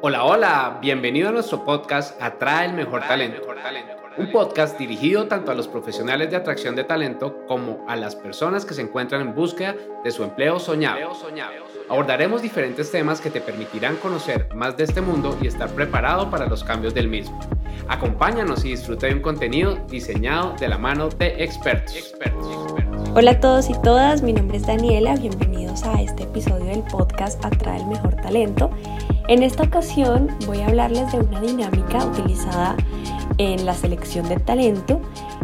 Hola, hola, bienvenido a nuestro podcast Atrae el Mejor Talento. Un podcast dirigido tanto a los profesionales de atracción de talento como a las personas que se encuentran en búsqueda de su empleo soñado. Abordaremos diferentes temas que te permitirán conocer más de este mundo y estar preparado para los cambios del mismo. Acompáñanos y disfruta de un contenido diseñado de la mano de expertos. Hola a todos y todas, mi nombre es Daniela, bienvenidos a este episodio del podcast Atrae el Mejor Talento. En esta ocasión voy a hablarles de una dinámica utilizada en la selección de talento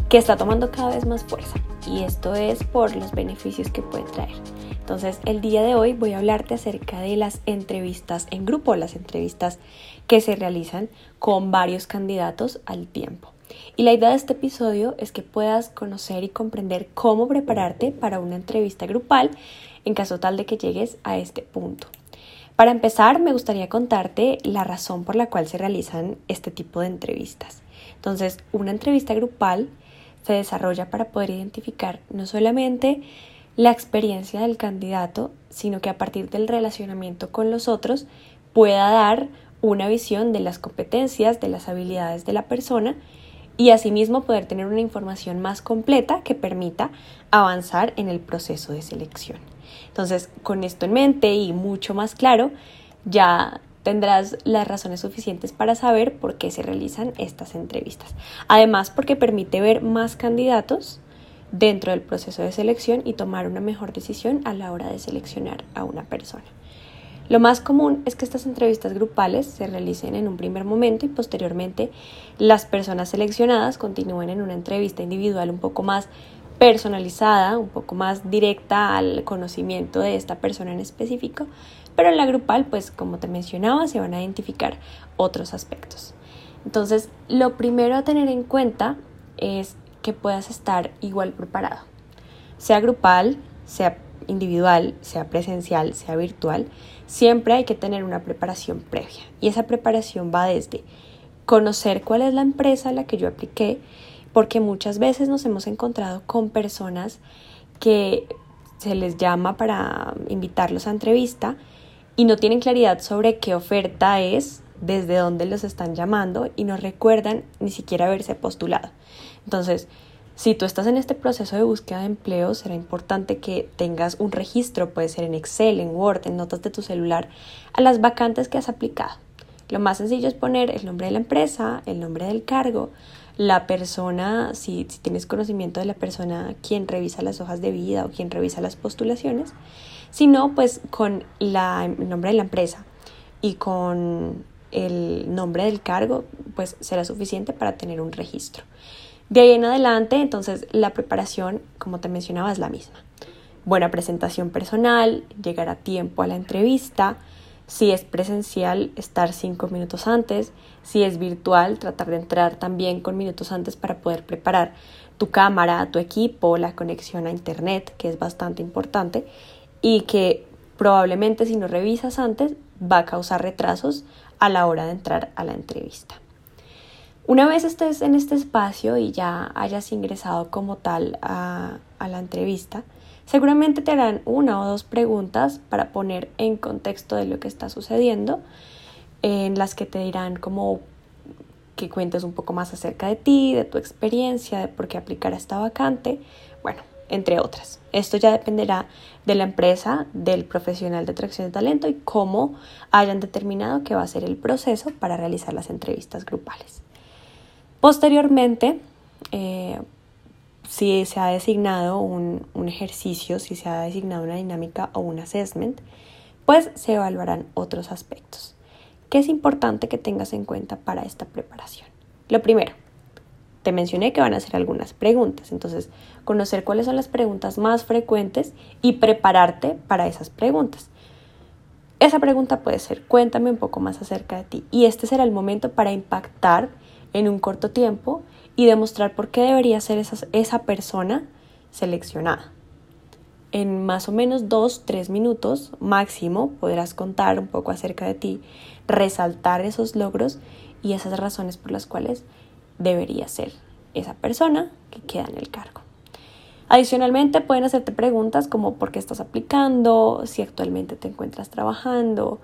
que está tomando cada vez más fuerza y esto es por los beneficios que puede traer. Entonces, el día de hoy voy a hablarte acerca de las entrevistas en grupo, las entrevistas que se realizan con varios candidatos al tiempo. Y la idea de este episodio es que puedas conocer y comprender cómo prepararte para una entrevista grupal en caso tal de que llegues a este punto. Para empezar, me gustaría contarte la razón por la cual se realizan este tipo de entrevistas. Entonces, una entrevista grupal se desarrolla para poder identificar no solamente la experiencia del candidato, sino que a partir del relacionamiento con los otros pueda dar una visión de las competencias, de las habilidades de la persona y asimismo poder tener una información más completa que permita avanzar en el proceso de selección. Entonces, con esto en mente y mucho más claro, ya tendrás las razones suficientes para saber por qué se realizan estas entrevistas. Además, porque permite ver más candidatos dentro del proceso de selección y tomar una mejor decisión a la hora de seleccionar a una persona. Lo más común es que estas entrevistas grupales se realicen en un primer momento y posteriormente las personas seleccionadas continúen en una entrevista individual un poco más personalizada, un poco más directa al conocimiento de esta persona en específico, pero en la grupal, pues como te mencionaba, se van a identificar otros aspectos. Entonces, lo primero a tener en cuenta es que puedas estar igual preparado, sea grupal, sea individual, sea presencial, sea virtual, siempre hay que tener una preparación previa. Y esa preparación va desde conocer cuál es la empresa a la que yo apliqué, porque muchas veces nos hemos encontrado con personas que se les llama para invitarlos a entrevista y no tienen claridad sobre qué oferta es, desde dónde los están llamando y no recuerdan ni siquiera haberse postulado. Entonces, si tú estás en este proceso de búsqueda de empleo, será importante que tengas un registro, puede ser en Excel, en Word, en notas de tu celular, a las vacantes que has aplicado. Lo más sencillo es poner el nombre de la empresa, el nombre del cargo, la persona, si, tienes conocimiento de la persona quien revisa las hojas de vida o quien revisa las postulaciones. Si no, pues con la, el nombre de la empresa y con el nombre del cargo, pues será suficiente para tener un registro. De ahí en adelante, entonces, la preparación, como te mencionaba, es la misma. Buena presentación personal, llegar a tiempo a la entrevista, si es presencial, estar cinco minutos antes, si es virtual, tratar de entrar también con minutos antes para poder preparar tu cámara, tu equipo, la conexión a internet, que es bastante importante y que probablemente si no revisas antes va a causar retrasos a la hora de entrar a la entrevista. Una vez estés en este espacio y ya hayas ingresado como tal a, la entrevista, seguramente te harán una o dos preguntas para poner en contexto de lo que está sucediendo, en las que te dirán como que cuentes un poco más acerca de ti, de tu experiencia, de por qué aplicar a esta vacante, bueno, entre otras. Esto ya dependerá de la empresa, del profesional de atracción de talento y cómo hayan determinado que va a ser el proceso para realizar las entrevistas grupales. Posteriormente, eh, si se ha designado un, un, ejercicio, si se ha designado una dinámica o un assessment, pues se evaluarán otros aspectos. ¿Qué es importante que tengas en cuenta para esta preparación? Lo primero, te mencioné que van a hacer algunas preguntas, entonces conocer cuáles son las preguntas más frecuentes y prepararte para esas preguntas. Esa pregunta puede ser, cuéntame un poco más acerca de ti y este será el momento para impactar en un corto tiempo y demostrar por qué debería ser esa, esa persona seleccionada. En más o menos dos, tres minutos máximo podrás contar un poco acerca de ti, resaltar esos logros y esas razones por las cuales debería ser esa persona que queda en el cargo. Adicionalmente pueden hacerte preguntas como por qué estás aplicando, si actualmente te encuentras trabajando,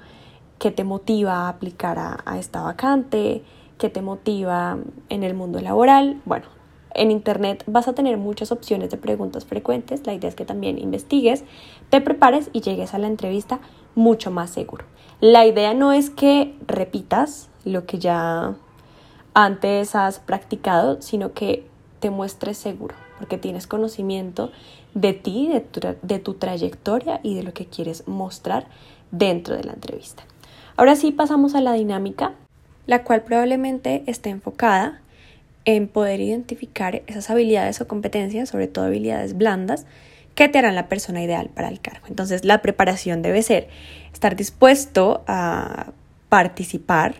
qué te motiva a aplicar a, esta vacante, qué te motiva en el mundo laboral. Bueno, en Internet vas a tener muchas opciones de preguntas frecuentes. La idea es que también investigues, te prepares y llegues a la entrevista mucho más seguro. La idea no es que repitas lo que ya antes has practicado, sino que te muestres seguro, porque tienes conocimiento de ti, de tu, de tu trayectoria y de lo que quieres mostrar dentro de la entrevista. Ahora sí pasamos a la dinámica, la cual probablemente esté enfocada en poder identificar esas habilidades o competencias, sobre todo habilidades blandas, que te harán la persona ideal para el cargo. Entonces, la preparación debe ser estar dispuesto a participar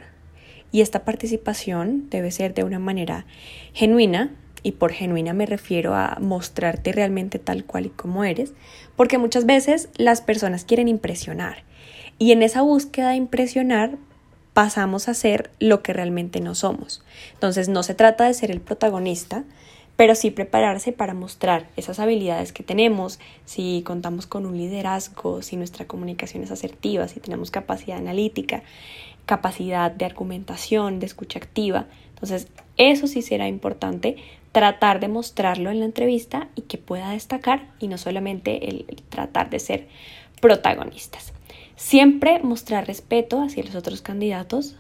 y esta participación debe ser de una manera genuina, y por genuina me refiero a mostrarte realmente tal cual y como eres, porque muchas veces las personas quieren impresionar y en esa búsqueda de impresionar pasamos a ser lo que realmente no somos. Entonces no se trata de ser el protagonista, pero sí prepararse para mostrar esas habilidades que tenemos, si contamos con un liderazgo, si nuestra comunicación es asertiva, si tenemos capacidad analítica, capacidad de argumentación, de escucha activa. Entonces, eso sí será importante tratar de mostrarlo en la entrevista y que pueda destacar y no solamente el, tratar de ser protagonistas. Siempre mostrar respeto hacia los otros candidatos.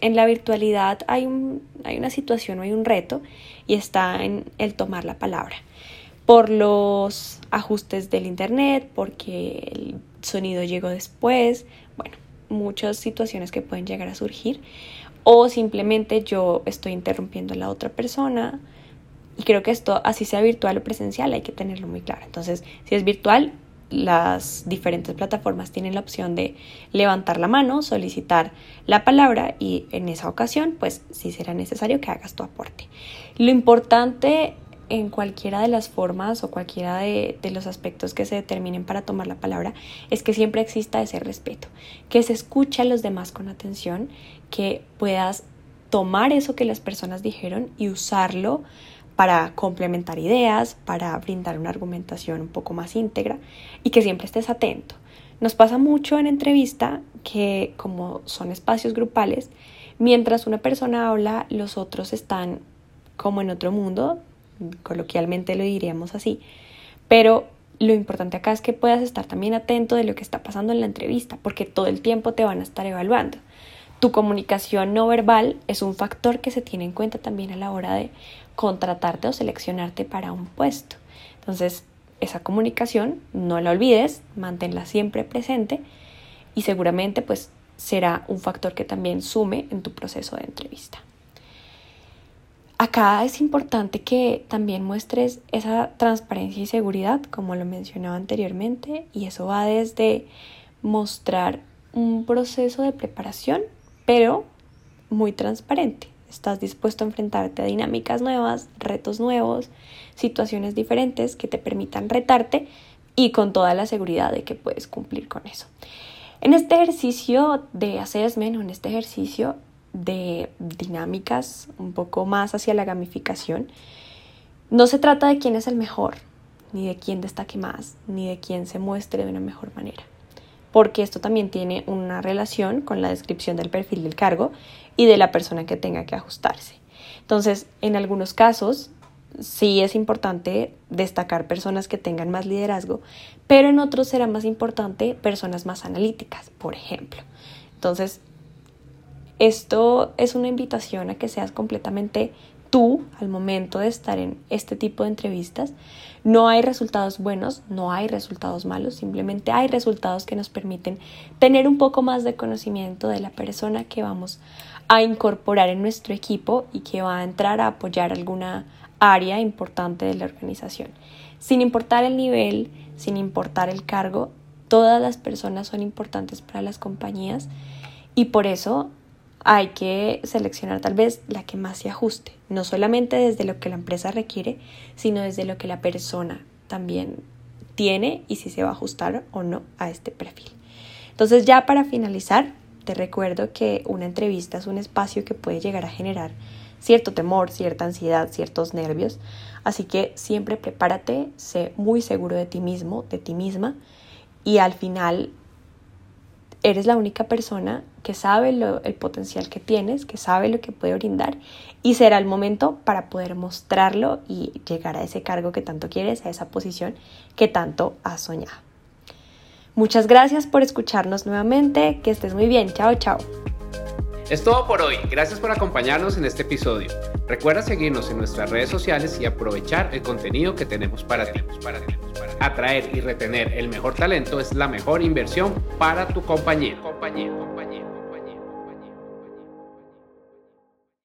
En la virtualidad hay, un, hay una situación hay un reto y está en el tomar la palabra. Por los ajustes del internet, porque el sonido llegó después, bueno, muchas situaciones que pueden llegar a surgir. O simplemente yo estoy interrumpiendo a la otra persona, y creo que esto, así sea virtual o presencial, hay que tenerlo muy claro. Entonces, si es virtual, las diferentes plataformas tienen la opción de levantar la mano, solicitar la palabra y en esa ocasión, pues sí será necesario que hagas tu aporte. Lo importante en cualquiera de las formas o cualquiera de, de, los aspectos que se determinen para tomar la palabra es que siempre exista ese respeto, que se escuche a los demás con atención, que puedas tomar eso que las personas dijeron y usarlo para complementar ideas, para brindar una argumentación un poco más íntegra y que siempre estés atento. Nos pasa mucho en entrevista que como son espacios grupales, mientras una persona habla, los otros están como en otro mundo, coloquialmente lo diríamos así, pero lo importante acá es que puedas estar también atento de lo que está pasando en la entrevista, porque todo el tiempo te van a estar evaluando. Tu comunicación no verbal es un factor que se tiene en cuenta también a la hora de contratarte o seleccionarte para un puesto. Entonces, esa comunicación no la olvides, manténla siempre presente y seguramente pues será un factor que también sume en tu proceso de entrevista. Acá es importante que también muestres esa transparencia y seguridad, como lo mencionaba anteriormente, y eso va desde mostrar un proceso de preparación pero muy transparente. Estás dispuesto a enfrentarte a dinámicas nuevas, retos nuevos, situaciones diferentes que te permitan retarte y con toda la seguridad de que puedes cumplir con eso. En este ejercicio de assessment o en este ejercicio de dinámicas un poco más hacia la gamificación, no se trata de quién es el mejor, ni de quién destaque más, ni de quién se muestre de una mejor manera porque esto también tiene una relación con la descripción del perfil del cargo y de la persona que tenga que ajustarse. Entonces, en algunos casos, sí es importante destacar personas que tengan más liderazgo, pero en otros será más importante personas más analíticas, por ejemplo. Entonces, esto es una invitación a que seas completamente tú al momento de estar en este tipo de entrevistas. No hay resultados buenos, no hay resultados malos, simplemente hay resultados que nos permiten tener un poco más de conocimiento de la persona que vamos a incorporar en nuestro equipo y que va a entrar a apoyar alguna área importante de la organización. Sin importar el nivel, sin importar el cargo, todas las personas son importantes para las compañías y por eso hay que seleccionar tal vez la que más se ajuste, no solamente desde lo que la empresa requiere, sino desde lo que la persona también tiene y si se va a ajustar o no a este perfil. Entonces ya para finalizar, te recuerdo que una entrevista es un espacio que puede llegar a generar cierto temor, cierta ansiedad, ciertos nervios, así que siempre prepárate, sé muy seguro de ti mismo, de ti misma y al final eres la única persona que sabe el potencial que tienes, que sabe lo que puede brindar y será el momento para poder mostrarlo y llegar a ese cargo que tanto quieres, a esa posición que tanto has soñado. Muchas gracias por escucharnos nuevamente, que estés muy bien, chao chao. Es todo por hoy, gracias por acompañarnos en este episodio. Recuerda seguirnos en nuestras redes sociales y aprovechar el contenido que tenemos para ti. Atraer y retener el mejor talento es la mejor inversión para tu compañía.